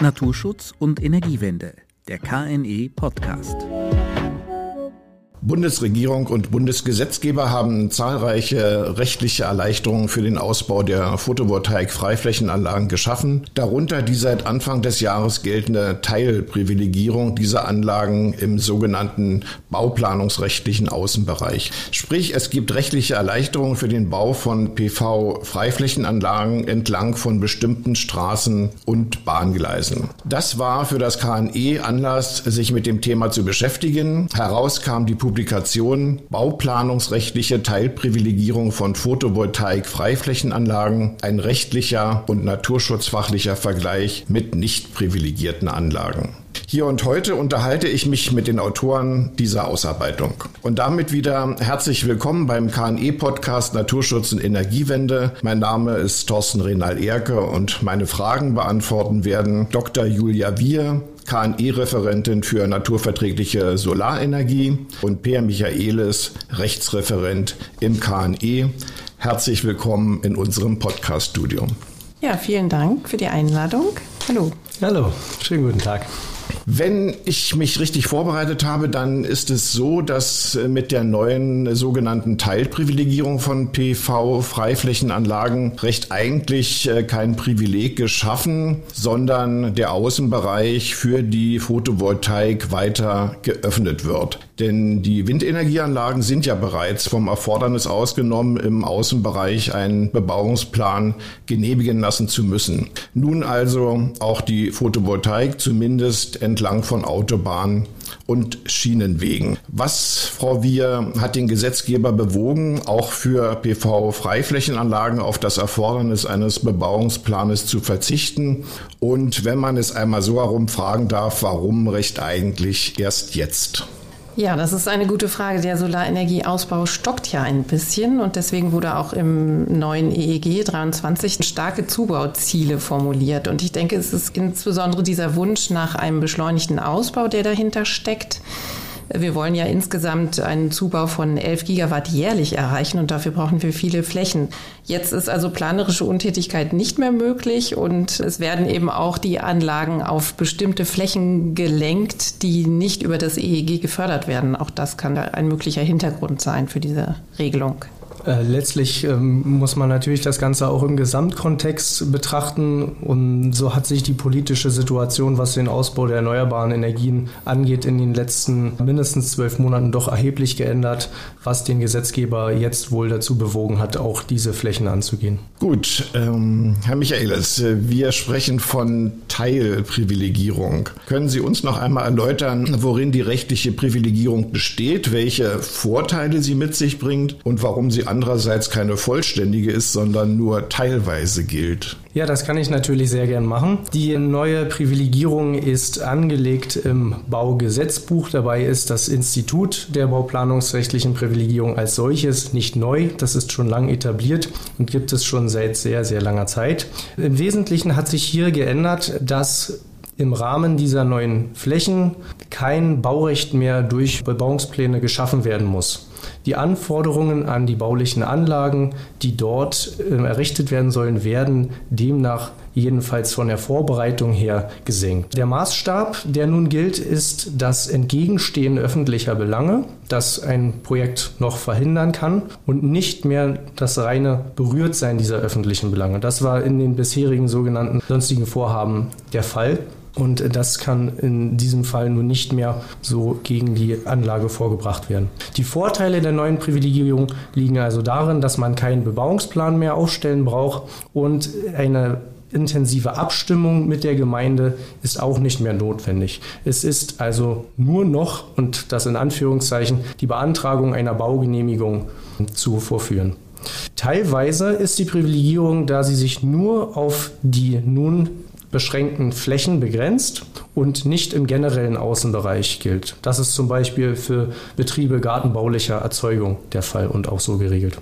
Naturschutz und Energiewende, der KNE Podcast. Bundesregierung und Bundesgesetzgeber haben zahlreiche rechtliche Erleichterungen für den Ausbau der Photovoltaik-Freiflächenanlagen geschaffen, darunter die seit Anfang des Jahres geltende Teilprivilegierung dieser Anlagen im sogenannten bauplanungsrechtlichen Außenbereich. Sprich, es gibt rechtliche Erleichterungen für den Bau von PV-Freiflächenanlagen entlang von bestimmten Straßen und Bahngleisen. Das war für das KNE Anlass, sich mit dem Thema zu beschäftigen. Heraus kam die Publikation Bauplanungsrechtliche Teilprivilegierung von Photovoltaik-Freiflächenanlagen, ein rechtlicher und naturschutzfachlicher Vergleich mit nicht privilegierten Anlagen. Hier und heute unterhalte ich mich mit den Autoren dieser Ausarbeitung. Und damit wieder herzlich willkommen beim KNE-Podcast Naturschutz und Energiewende. Mein Name ist Thorsten Renal-Erke und meine Fragen beantworten werden Dr. Julia Wier, KNE-Referentin für naturverträgliche Solarenergie und Peer Michaelis, Rechtsreferent im KNE. Herzlich willkommen in unserem Podcast-Studio. Ja, vielen Dank für die Einladung. Hallo. Hallo, schönen guten Tag. Wenn ich mich richtig vorbereitet habe, dann ist es so, dass äh, mit der neuen sogenannten Teilprivilegierung von PV-Freiflächenanlagen recht eigentlich äh, kein Privileg geschaffen, sondern der Außenbereich für die Photovoltaik weiter geöffnet wird. Denn die Windenergieanlagen sind ja bereits vom Erfordernis ausgenommen, im Außenbereich einen Bebauungsplan genehmigen lassen zu müssen. Nun also auch die Photovoltaik zumindest entlang von Autobahnen und Schienenwegen. Was, Frau Wier, hat den Gesetzgeber bewogen, auch für PV-Freiflächenanlagen auf das Erfordernis eines Bebauungsplanes zu verzichten? Und wenn man es einmal so herum fragen darf, warum recht eigentlich erst jetzt? Ja, das ist eine gute Frage. Der Solarenergieausbau stockt ja ein bisschen und deswegen wurde auch im neuen EEG 23 starke Zubauziele formuliert. Und ich denke, es ist insbesondere dieser Wunsch nach einem beschleunigten Ausbau, der dahinter steckt. Wir wollen ja insgesamt einen Zubau von 11 Gigawatt jährlich erreichen und dafür brauchen wir viele Flächen. Jetzt ist also planerische Untätigkeit nicht mehr möglich und es werden eben auch die Anlagen auf bestimmte Flächen gelenkt, die nicht über das EEG gefördert werden. Auch das kann ein möglicher Hintergrund sein für diese Regelung. Äh, letztlich ähm, muss man natürlich das Ganze auch im Gesamtkontext betrachten und so hat sich die politische Situation, was den Ausbau der erneuerbaren Energien angeht, in den letzten mindestens zwölf Monaten doch erheblich geändert, was den Gesetzgeber jetzt wohl dazu bewogen hat, auch diese Flächen anzugehen. Gut, ähm, Herr Michaelis, wir sprechen von Teilprivilegierung. Können Sie uns noch einmal erläutern, worin die rechtliche Privilegierung besteht, welche Vorteile sie mit sich bringt und warum sie andererseits keine vollständige ist, sondern nur teilweise gilt. Ja, das kann ich natürlich sehr gern machen. Die neue Privilegierung ist angelegt im Baugesetzbuch. Dabei ist das Institut der bauplanungsrechtlichen Privilegierung als solches nicht neu. Das ist schon lang etabliert und gibt es schon seit sehr, sehr langer Zeit. Im Wesentlichen hat sich hier geändert, dass im Rahmen dieser neuen Flächen kein Baurecht mehr durch Bebauungspläne geschaffen werden muss. Die Anforderungen an die baulichen Anlagen, die dort äh, errichtet werden sollen, werden demnach jedenfalls von der Vorbereitung her gesenkt. Der Maßstab, der nun gilt, ist das Entgegenstehen öffentlicher Belange, das ein Projekt noch verhindern kann und nicht mehr das reine Berührtsein dieser öffentlichen Belange. Das war in den bisherigen sogenannten sonstigen Vorhaben der Fall. Und das kann in diesem Fall nun nicht mehr so gegen die Anlage vorgebracht werden. Die Vorteile der neuen Privilegierung liegen also darin, dass man keinen Bebauungsplan mehr aufstellen braucht und eine intensive Abstimmung mit der Gemeinde ist auch nicht mehr notwendig. Es ist also nur noch, und das in Anführungszeichen, die Beantragung einer Baugenehmigung zu vorführen. Teilweise ist die Privilegierung, da sie sich nur auf die nun beschränkten Flächen begrenzt und nicht im generellen Außenbereich gilt. Das ist zum Beispiel für Betriebe gartenbaulicher Erzeugung der Fall und auch so geregelt.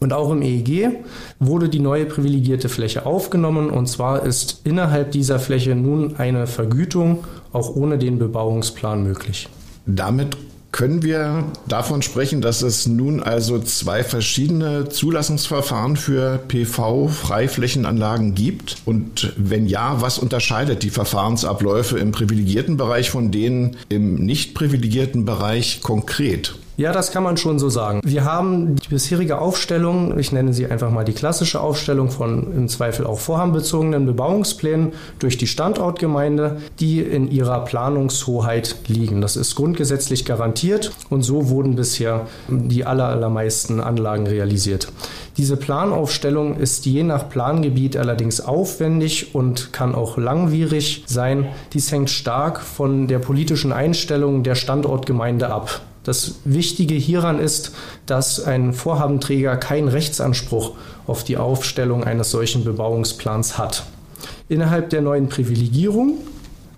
Und auch im EEG wurde die neue privilegierte Fläche aufgenommen und zwar ist innerhalb dieser Fläche nun eine Vergütung auch ohne den Bebauungsplan möglich. Damit Können wir davon sprechen, dass es nun also zwei verschiedene Zulassungsverfahren für PV-Freiflächenanlagen gibt? Und wenn ja, was unterscheidet die Verfahrensabläufe im privilegierten Bereich von denen im nicht privilegierten Bereich konkret? Ja, das kann man schon so sagen. Wir haben die bisherige Aufstellung, ich nenne sie einfach mal die klassische Aufstellung von im Zweifel auch vorhabenbezogenen Bebauungsplänen durch die Standortgemeinde, die in ihrer Planungshoheit liegen. Das ist grundgesetzlich garantiert und so wurden bisher die allermeisten Anlagen realisiert. Diese Planaufstellung ist je nach Plangebiet allerdings aufwendig und kann auch langwierig sein. Dies hängt stark von der politischen Einstellung der Standortgemeinde ab. Das Wichtige hieran ist, dass ein Vorhabenträger keinen Rechtsanspruch auf die Aufstellung eines solchen Bebauungsplans hat. Innerhalb der neuen Privilegierung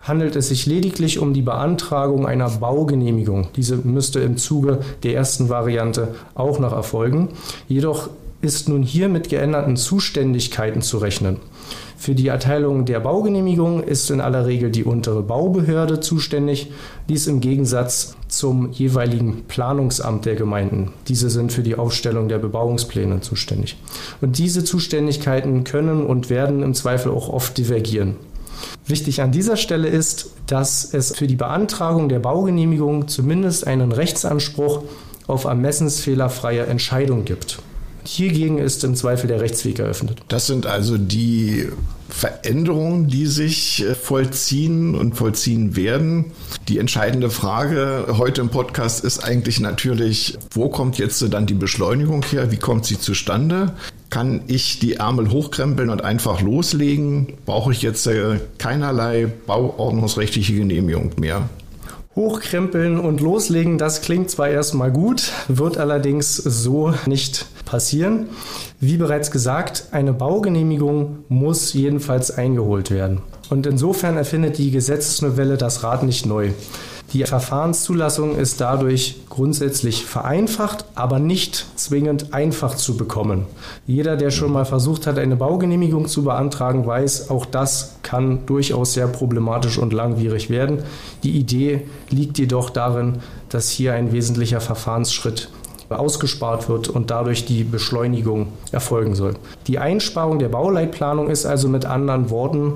handelt es sich lediglich um die Beantragung einer Baugenehmigung. Diese müsste im Zuge der ersten Variante auch noch erfolgen. Jedoch ist nun hier mit geänderten Zuständigkeiten zu rechnen. Für die Erteilung der Baugenehmigung ist in aller Regel die untere Baubehörde zuständig, dies im Gegensatz zum jeweiligen Planungsamt der Gemeinden. Diese sind für die Aufstellung der Bebauungspläne zuständig. Und diese Zuständigkeiten können und werden im Zweifel auch oft divergieren. Wichtig an dieser Stelle ist, dass es für die Beantragung der Baugenehmigung zumindest einen Rechtsanspruch auf ermessensfehlerfreie Entscheidung gibt. Hiergegen ist im Zweifel der Rechtsweg eröffnet. Das sind also die Veränderungen, die sich äh, vollziehen und vollziehen werden. Die entscheidende Frage heute im Podcast ist eigentlich natürlich, wo kommt jetzt dann die Beschleunigung her? Wie kommt sie zustande? Kann ich die Ärmel hochkrempeln und einfach loslegen? Brauche ich jetzt äh, keinerlei bauordnungsrechtliche Genehmigung mehr? Hochkrempeln und loslegen, das klingt zwar erstmal gut, wird allerdings so nicht passieren. Wie bereits gesagt, eine Baugenehmigung muss jedenfalls eingeholt werden. Und insofern erfindet die Gesetzesnovelle das Rad nicht neu. Die Verfahrenszulassung ist dadurch grundsätzlich vereinfacht, aber nicht zwingend einfach zu bekommen. Jeder, der schon mal versucht hat, eine Baugenehmigung zu beantragen, weiß, auch das kann durchaus sehr problematisch und langwierig werden. Die Idee liegt jedoch darin, dass hier ein wesentlicher Verfahrensschritt ausgespart wird und dadurch die Beschleunigung erfolgen soll. Die Einsparung der Bauleitplanung ist also mit anderen Worten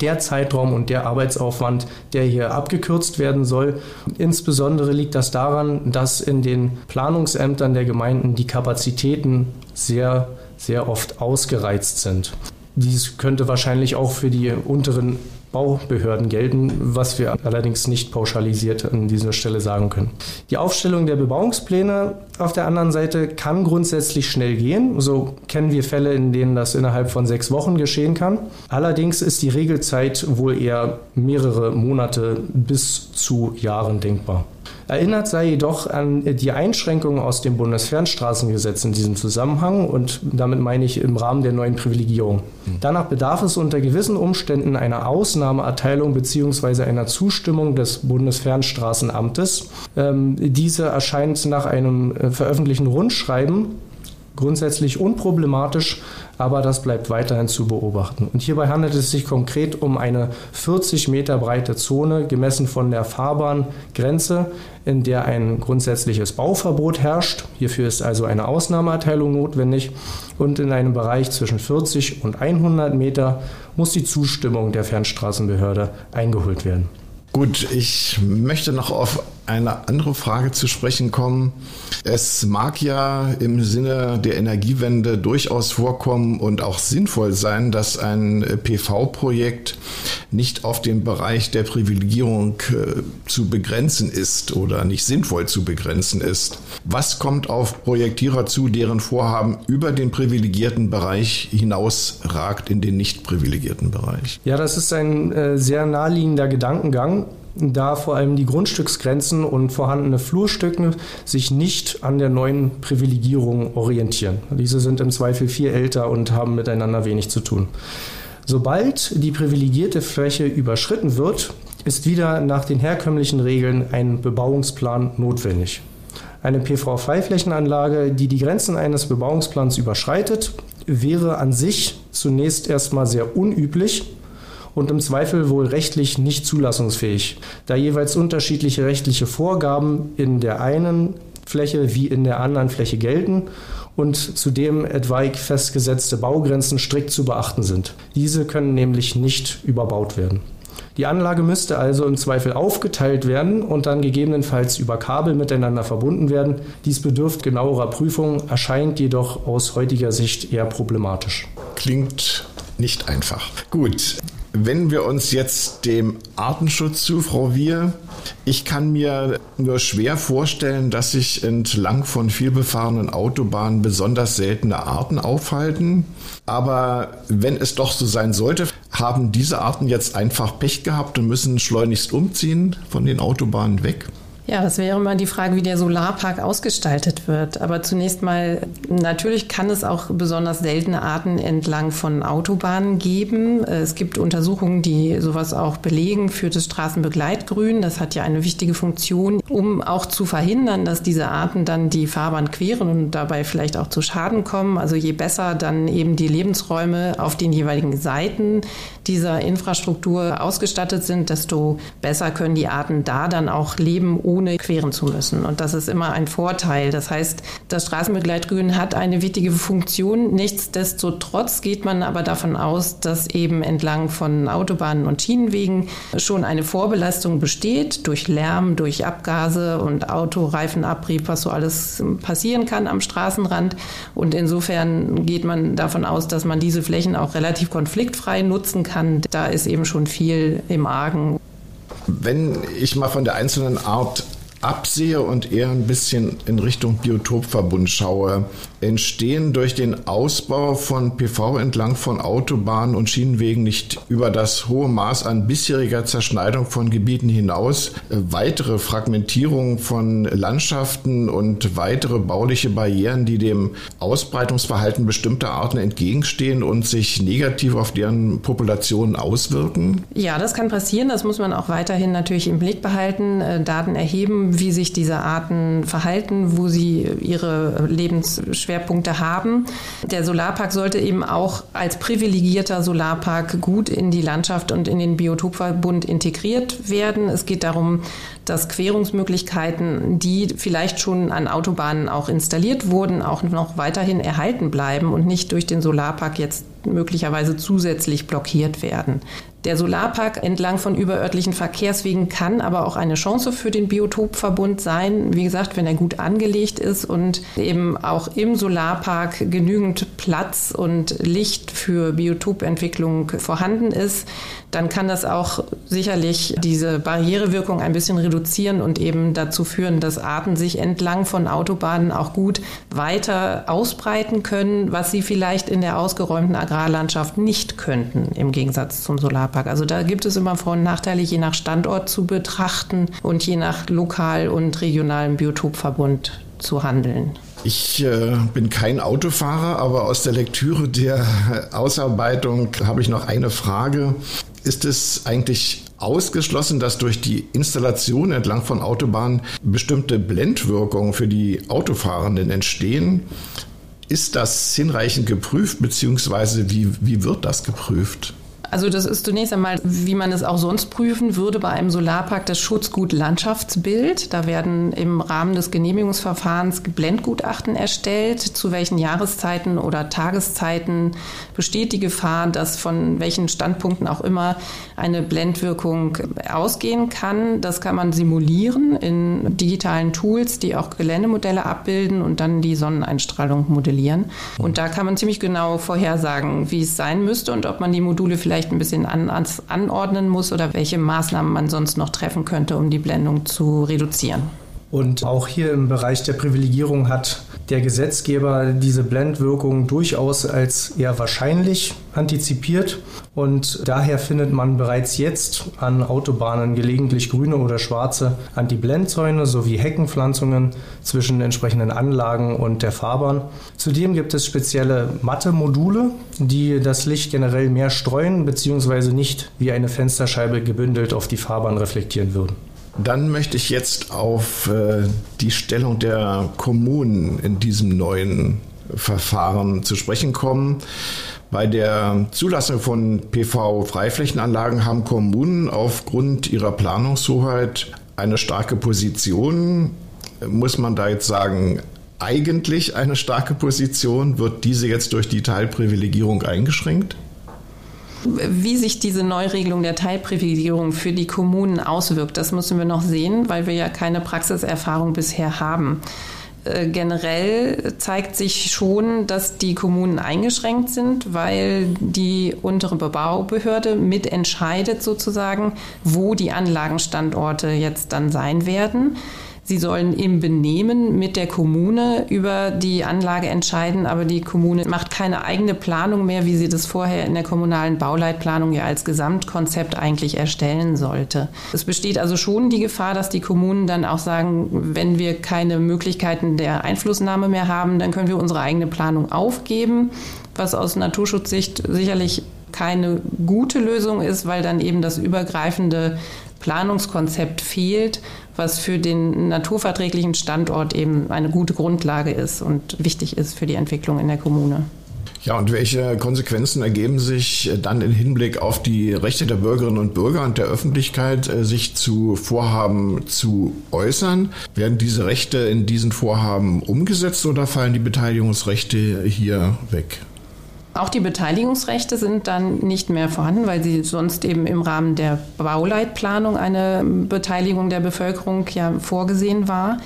der Zeitraum und der Arbeitsaufwand, der hier abgekürzt werden soll. Insbesondere liegt das daran, dass in den Planungsämtern der Gemeinden die Kapazitäten sehr, sehr oft ausgereizt sind. Dies könnte wahrscheinlich auch für die unteren Baubehörden gelten, was wir allerdings nicht pauschalisiert an dieser Stelle sagen können. Die Aufstellung der Bebauungspläne auf der anderen Seite kann grundsätzlich schnell gehen. So kennen wir Fälle, in denen das innerhalb von sechs Wochen geschehen kann. Allerdings ist die Regelzeit wohl eher mehrere Monate bis zu Jahren denkbar. Erinnert sei jedoch an die Einschränkungen aus dem Bundesfernstraßengesetz in diesem Zusammenhang und damit meine ich im Rahmen der neuen Privilegierung. Danach bedarf es unter gewissen Umständen einer Ausnahmeerteilung bzw. einer Zustimmung des Bundesfernstraßenamtes. Ähm, diese erscheint nach einem äh, veröffentlichten Rundschreiben grundsätzlich unproblematisch, aber das bleibt weiterhin zu beobachten. Und hierbei handelt es sich konkret um eine 40 Meter breite Zone, gemessen von der Fahrbahngrenze, in der ein grundsätzliches Bauverbot herrscht. Hierfür ist also eine Ausnahmeerteilung notwendig. Und in einem Bereich zwischen 40 und 100 Meter muss die Zustimmung der Fernstraßenbehörde eingeholt werden. Gut, ich möchte noch auf eine andere Frage zu sprechen kommen. Es mag ja im Sinne der Energiewende durchaus vorkommen und auch sinnvoll sein, dass ein PV-Projekt nicht auf den Bereich der Privilegierung äh, zu begrenzen ist oder nicht sinnvoll zu begrenzen ist. Was kommt auf Projektierer zu, deren Vorhaben über den privilegierten Bereich hinaus ragt in den nicht privilegierten Bereich? Ja, das ist ein äh, sehr naheliegender Gedankengang da vor allem die Grundstücksgrenzen und vorhandene Flurstücke sich nicht an der neuen Privilegierung orientieren. Diese sind im Zweifel viel älter und haben miteinander wenig zu tun. Sobald die privilegierte Fläche überschritten wird, ist wieder nach den herkömmlichen Regeln ein Bebauungsplan notwendig. Eine PV-Freiflächenanlage, die die Grenzen eines Bebauungsplans überschreitet, wäre an sich zunächst erstmal sehr unüblich und im Zweifel wohl rechtlich nicht zulassungsfähig, da jeweils unterschiedliche rechtliche Vorgaben in der einen Fläche wie in der anderen Fläche gelten und zudem etwaig festgesetzte Baugrenzen strikt zu beachten sind. Diese können nämlich nicht überbaut werden. Die Anlage müsste also im Zweifel aufgeteilt werden und dann gegebenenfalls über Kabel miteinander verbunden werden. Dies bedürft genauerer Prüfung, erscheint jedoch aus heutiger Sicht eher problematisch. Klingt nicht einfach. Gut, wenn wir uns jetzt dem Artenschutz zu, Frau Wier, ich kann mir nur schwer vorstellen, dass sich entlang von vielbefahrenen Autobahnen besonders seltene Arten aufhalten. Aber wenn es doch so sein sollte, haben diese Arten jetzt einfach Pech gehabt und müssen schleunigst umziehen von den Autobahnen weg. Ja, das wäre mal die Frage, wie der Solarpark ausgestaltet wird. Aber zunächst mal, natürlich kann es auch besonders seltene Arten entlang von Autobahnen geben. Es gibt Untersuchungen, die sowas auch belegen für das Straßenbegleitgrün. Das hat ja eine wichtige Funktion, um auch zu verhindern, dass diese Arten dann die Fahrbahn queren und dabei vielleicht auch zu Schaden kommen. Also je besser dann eben die Lebensräume auf den jeweiligen Seiten dieser Infrastruktur ausgestattet sind, desto besser können die Arten da dann auch leben, ohne queren zu müssen. Und das ist immer ein Vorteil. Das heißt, das Straßenbegleitgrün hat eine wichtige Funktion. Nichtsdestotrotz geht man aber davon aus, dass eben entlang von Autobahnen und Schienenwegen schon eine Vorbelastung besteht durch Lärm, durch Abgase und Autoreifenabrieb, was so alles passieren kann am Straßenrand. Und insofern geht man davon aus, dass man diese Flächen auch relativ konfliktfrei nutzen kann. Da ist eben schon viel im Argen. Wenn ich mal von der einzelnen Art absehe und eher ein bisschen in Richtung Biotopverbund schaue, entstehen durch den Ausbau von PV entlang von Autobahnen und Schienenwegen nicht über das hohe Maß an bisheriger Zerschneidung von Gebieten hinaus äh, weitere Fragmentierungen von Landschaften und weitere bauliche Barrieren, die dem Ausbreitungsverhalten bestimmter Arten entgegenstehen und sich negativ auf deren Populationen auswirken? Ja, das kann passieren. Das muss man auch weiterhin natürlich im Blick behalten, äh, Daten erheben, wie sich diese Arten verhalten, wo sie ihre Lebensschwerpunkte Schwerpunkte haben. Der Solarpark sollte eben auch als privilegierter Solarpark gut in die Landschaft und in den Biotopverbund integriert werden. Es geht darum, dass Querungsmöglichkeiten, die vielleicht schon an Autobahnen auch installiert wurden, auch noch weiterhin erhalten bleiben und nicht durch den Solarpark jetzt möglicherweise zusätzlich blockiert werden. Der Solarpark entlang von überörtlichen Verkehrswegen kann aber auch eine Chance für den Biotopverbund sein. Wie gesagt, wenn er gut angelegt ist und eben auch im Solarpark genügend Platz und Licht für Biotopentwicklung vorhanden ist, dann kann das auch sicherlich diese Barrierewirkung ein bisschen reduzieren und eben dazu führen, dass Arten sich entlang von Autobahnen auch gut weiter ausbreiten können, was sie vielleicht in der ausgeräumten Agrarlandschaft nicht könnten, im Gegensatz zum Solarpark. Also da gibt es immer Vor- und Nachteile, je nach Standort zu betrachten und je nach lokal und regionalem Biotopverbund zu handeln. Ich äh, bin kein Autofahrer, aber aus der Lektüre der Ausarbeitung habe ich noch eine Frage. Ist es eigentlich ausgeschlossen, dass durch die Installation entlang von Autobahnen bestimmte Blendwirkungen für die Autofahrenden entstehen? Ist das hinreichend geprüft, beziehungsweise wie, wie wird das geprüft? Also das ist zunächst einmal, wie man es auch sonst prüfen würde, bei einem Solarpark das Schutzgut Landschaftsbild. Da werden im Rahmen des Genehmigungsverfahrens Blendgutachten erstellt, zu welchen Jahreszeiten oder Tageszeiten besteht die Gefahr, dass von welchen Standpunkten auch immer eine Blendwirkung ausgehen kann. Das kann man simulieren in digitalen Tools, die auch Geländemodelle abbilden und dann die Sonneneinstrahlung modellieren. Und da kann man ziemlich genau vorhersagen, wie es sein müsste und ob man die Module vielleicht vielleicht ein bisschen an, anordnen muss oder welche Maßnahmen man sonst noch treffen könnte, um die Blendung zu reduzieren. Und auch hier im Bereich der Privilegierung hat der Gesetzgeber diese Blendwirkung durchaus als eher wahrscheinlich antizipiert. Und daher findet man bereits jetzt an Autobahnen gelegentlich grüne oder schwarze Anti-Blendzäune sowie Heckenpflanzungen zwischen entsprechenden Anlagen und der Fahrbahn. Zudem gibt es spezielle matte Module, die das Licht generell mehr streuen bzw. nicht wie eine Fensterscheibe gebündelt auf die Fahrbahn reflektieren würden. Dann möchte ich jetzt auf äh, die Stellung der Kommunen in diesem neuen Verfahren zu sprechen kommen. Bei der Zulassung von PV-Freiflächenanlagen haben Kommunen aufgrund ihrer Planungshoheit eine starke Position. Muss man da jetzt sagen, eigentlich eine starke Position? Wird diese jetzt durch die Teilprivilegierung eingeschränkt? Wie sich diese Neuregelung der Teilprivilegierung für die Kommunen auswirkt, das müssen wir noch sehen, weil wir ja keine Praxiserfahrung bisher haben. Äh, generell zeigt sich schon, dass die Kommunen eingeschränkt sind, weil die untere Bebaubehörde mitentscheidet sozusagen, wo die Anlagenstandorte jetzt dann sein werden. Sie sollen im Benehmen mit der Kommune über die Anlage entscheiden, aber die Kommune macht keine eigene Planung mehr, wie sie das vorher in der kommunalen Bauleitplanung ja als Gesamtkonzept eigentlich erstellen sollte. Es besteht also schon die Gefahr, dass die Kommunen dann auch sagen, wenn wir keine Möglichkeiten der Einflussnahme mehr haben, dann können wir unsere eigene Planung aufgeben, was aus Naturschutzsicht sicherlich keine gute Lösung ist, weil dann eben das übergreifende Planungskonzept fehlt, was für den naturverträglichen Standort eben eine gute Grundlage ist und wichtig ist für die Entwicklung in der Kommune. Ja, und welche Konsequenzen ergeben sich dann im Hinblick auf die Rechte der Bürgerinnen und Bürger und der Öffentlichkeit, äh, sich zu Vorhaben zu äußern? Werden diese Rechte in diesen Vorhaben umgesetzt oder fallen die Beteiligungsrechte hier weg? Auch die Beteiligungsrechte sind dann nicht mehr vorhanden, weil sie sonst eben im Rahmen der Bauleitplanung eine Beteiligung der Bevölkerung ja vorgesehen war.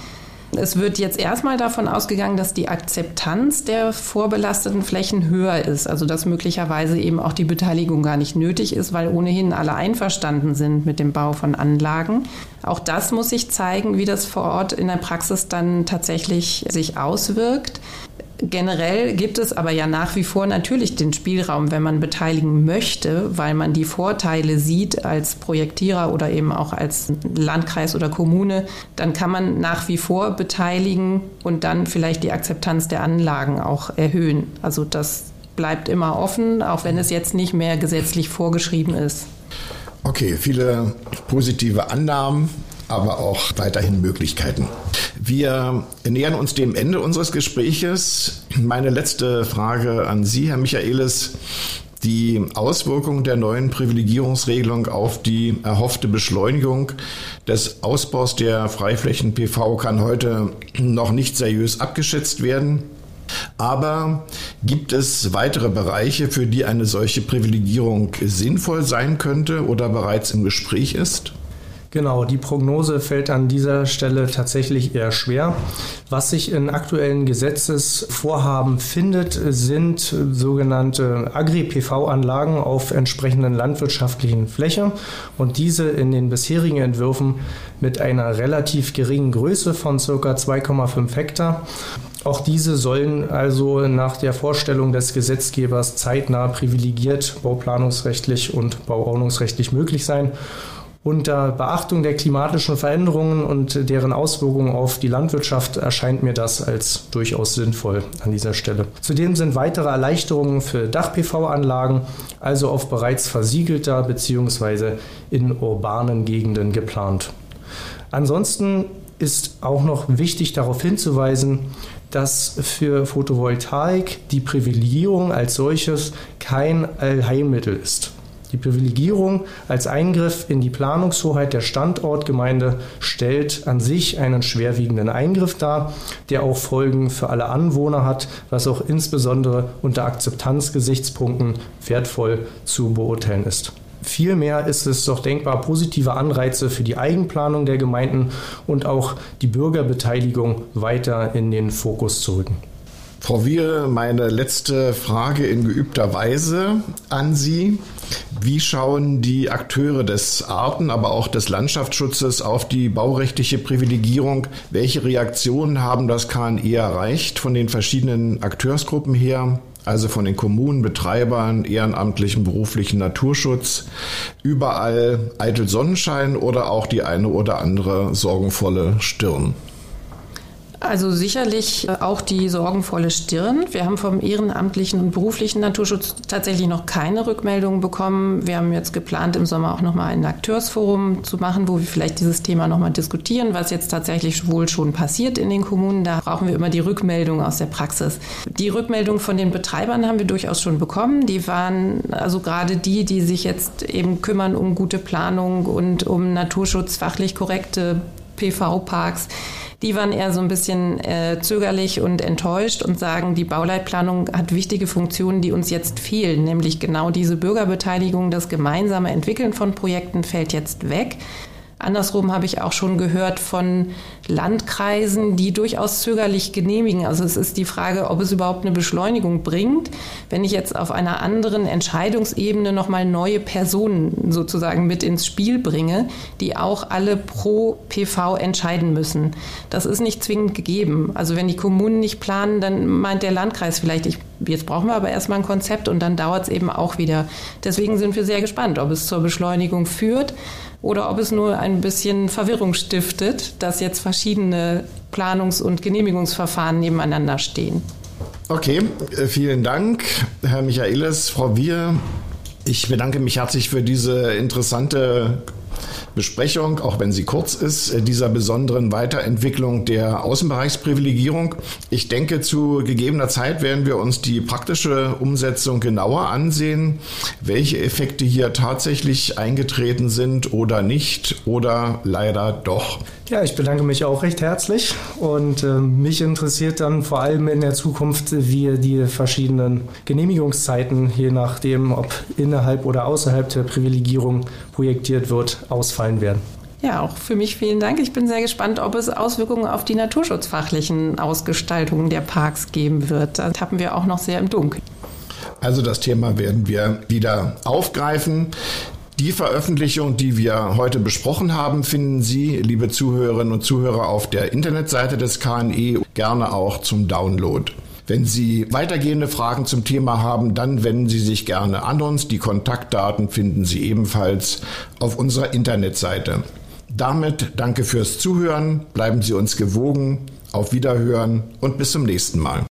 Es wird jetzt erstmal davon ausgegangen, dass die Akzeptanz der vorbelasteten Flächen höher ist, also dass möglicherweise eben auch die Beteiligung gar nicht nötig ist, weil ohnehin alle einverstanden sind mit dem Bau von Anlagen. Auch das muss sich zeigen, wie das vor Ort in der Praxis dann tatsächlich sich auswirkt. Generell gibt es aber ja nach wie vor natürlich den Spielraum, wenn man beteiligen möchte, weil man die Vorteile sieht als Projektierer oder eben auch als Landkreis oder Kommune, dann kann man nach wie vor beteiligen und dann vielleicht die Akzeptanz der Anlagen auch erhöhen. Also das bleibt immer offen, auch wenn es jetzt nicht mehr gesetzlich vorgeschrieben ist. Okay, viele positive Annahmen, aber auch weiterhin Möglichkeiten. Wir nähern uns dem Ende unseres Gespräches. Meine letzte Frage an Sie, Herr Michaelis. Die Auswirkungen der neuen Privilegierungsregelung auf die erhoffte Beschleunigung des Ausbaus der Freiflächen PV kann heute noch nicht seriös abgeschätzt werden. Aber gibt es weitere Bereiche, für die eine solche Privilegierung sinnvoll sein könnte oder bereits im Gespräch ist? Genau, die Prognose fällt an dieser Stelle tatsächlich eher schwer. Was sich in aktuellen Gesetzesvorhaben findet, sind sogenannte Agri-PV-Anlagen auf entsprechenden landwirtschaftlichen Fläche und diese in den bisherigen Entwürfen mit einer relativ geringen Größe von ca. 2,5 Hektar. Auch diese sollen also nach der Vorstellung des Gesetzgebers zeitnah privilegiert bauplanungsrechtlich und bauordnungsrechtlich möglich sein. Unter Beachtung der klimatischen Veränderungen und deren Auswirkungen auf die Landwirtschaft erscheint mir das als durchaus sinnvoll an dieser Stelle. Zudem sind weitere Erleichterungen für Dach-PV-Anlagen, also auf bereits versiegelter bzw. in urbanen Gegenden geplant. Ansonsten ist auch noch wichtig darauf hinzuweisen, dass für Photovoltaik die Privilegierung als solches kein Allheilmittel ist. Die Privilegierung als Eingriff in die Planungshoheit der Standortgemeinde stellt an sich einen schwerwiegenden Eingriff dar, der auch Folgen für alle Anwohner hat, was auch insbesondere unter Akzeptanzgesichtspunkten wertvoll zu beurteilen ist. Vielmehr ist es doch denkbar positive Anreize für die Eigenplanung der Gemeinden und auch die Bürgerbeteiligung weiter in den Fokus zu rücken. Frau Wiel, meine letzte Frage in geübter Weise an Sie. Wie schauen die Akteure des Arten, aber auch des Landschaftsschutzes auf die baurechtliche Privilegierung? Welche Reaktionen haben das KNE erreicht von den verschiedenen Akteursgruppen her? Also von den Kommunen, Betreibern, ehrenamtlichen, beruflichen Naturschutz. Überall eitel Sonnenschein oder auch die eine oder andere sorgenvolle Stirn? Also sicherlich äh, auch die sorgenvolle Stirn. Wir haben vom ehrenamtlichen und beruflichen Naturschutz tatsächlich noch keine Rückmeldungen bekommen. Wir haben jetzt geplant, im Sommer auch nochmal ein Akteursforum zu machen, wo wir vielleicht dieses Thema nochmal diskutieren, was jetzt tatsächlich wohl schon passiert in den Kommunen. Da brauchen wir immer die Rückmeldung aus der Praxis. Die Rückmeldung von den Betreibern haben wir durchaus schon bekommen. Die waren also gerade die, die sich jetzt eben kümmern um gute Planung und um naturschutzfachlich korrekte PV-Parks die waren eher so ein bisschen äh, zögerlich und enttäuscht und sagen, die Bauleitplanung hat wichtige Funktionen, die uns jetzt fehlen, nämlich genau diese Bürgerbeteiligung, das gemeinsame Entwickeln von Projekten fällt jetzt weg. Andersrum habe ich auch schon gehört von Landkreisen, die durchaus zögerlich genehmigen. Also es ist die Frage, ob es überhaupt eine Beschleunigung bringt, wenn ich jetzt auf einer anderen Entscheidungsebene nochmal neue Personen sozusagen mit ins Spiel bringe, die auch alle pro PV entscheiden müssen. Das ist nicht zwingend gegeben. Also wenn die Kommunen nicht planen, dann meint der Landkreis vielleicht, ich, jetzt brauchen wir aber erstmal ein Konzept und dann dauert es eben auch wieder. Deswegen sind wir sehr gespannt, ob es zur Beschleunigung führt oder ob es nur ein bisschen Verwirrung stiftet, dass jetzt verschiedene Planungs- und Genehmigungsverfahren nebeneinander stehen. Okay, äh, vielen Dank, Herr Michaelis, Frau Wier. Ich bedanke mich herzlich für diese interessante Besprechung, auch wenn sie kurz ist, äh, dieser besonderen Weiterentwicklung der Außenbereichsprivilegierung. Ich denke, zu gegebener Zeit werden wir uns die praktische Umsetzung genauer ansehen, welche Effekte hier tatsächlich eingetreten sind oder nicht oder leider doch. Ja, ich bedanke mich auch recht herzlich und äh, mich interessiert dann vor allem in der Zukunft, wie die verschiedenen Genehmigungszeiten, je nachdem, ob innerhalb oder außerhalb der Privilegierung projektiert wird, ausfallen werden. Ja, auch für mich vielen Dank. Ich bin sehr gespannt, ob es Auswirkungen auf die naturschutzfachlichen Ausgestaltungen der Parks geben wird. Da tappen wir auch noch sehr im Dunkeln. Also das Thema werden wir wieder aufgreifen. Die Veröffentlichung, die wir heute besprochen haben, finden Sie, liebe Zuhörerinnen und Zuhörer, auf der Internetseite des KNE, gerne auch zum Download. Wenn Sie weitergehende Fragen zum Thema haben, dann wenden Sie sich gerne an uns. Die Kontaktdaten finden Sie ebenfalls auf unserer Internetseite. Damit danke fürs Zuhören, bleiben Sie uns gewogen, auf Wiederhören und bis zum nächsten Mal.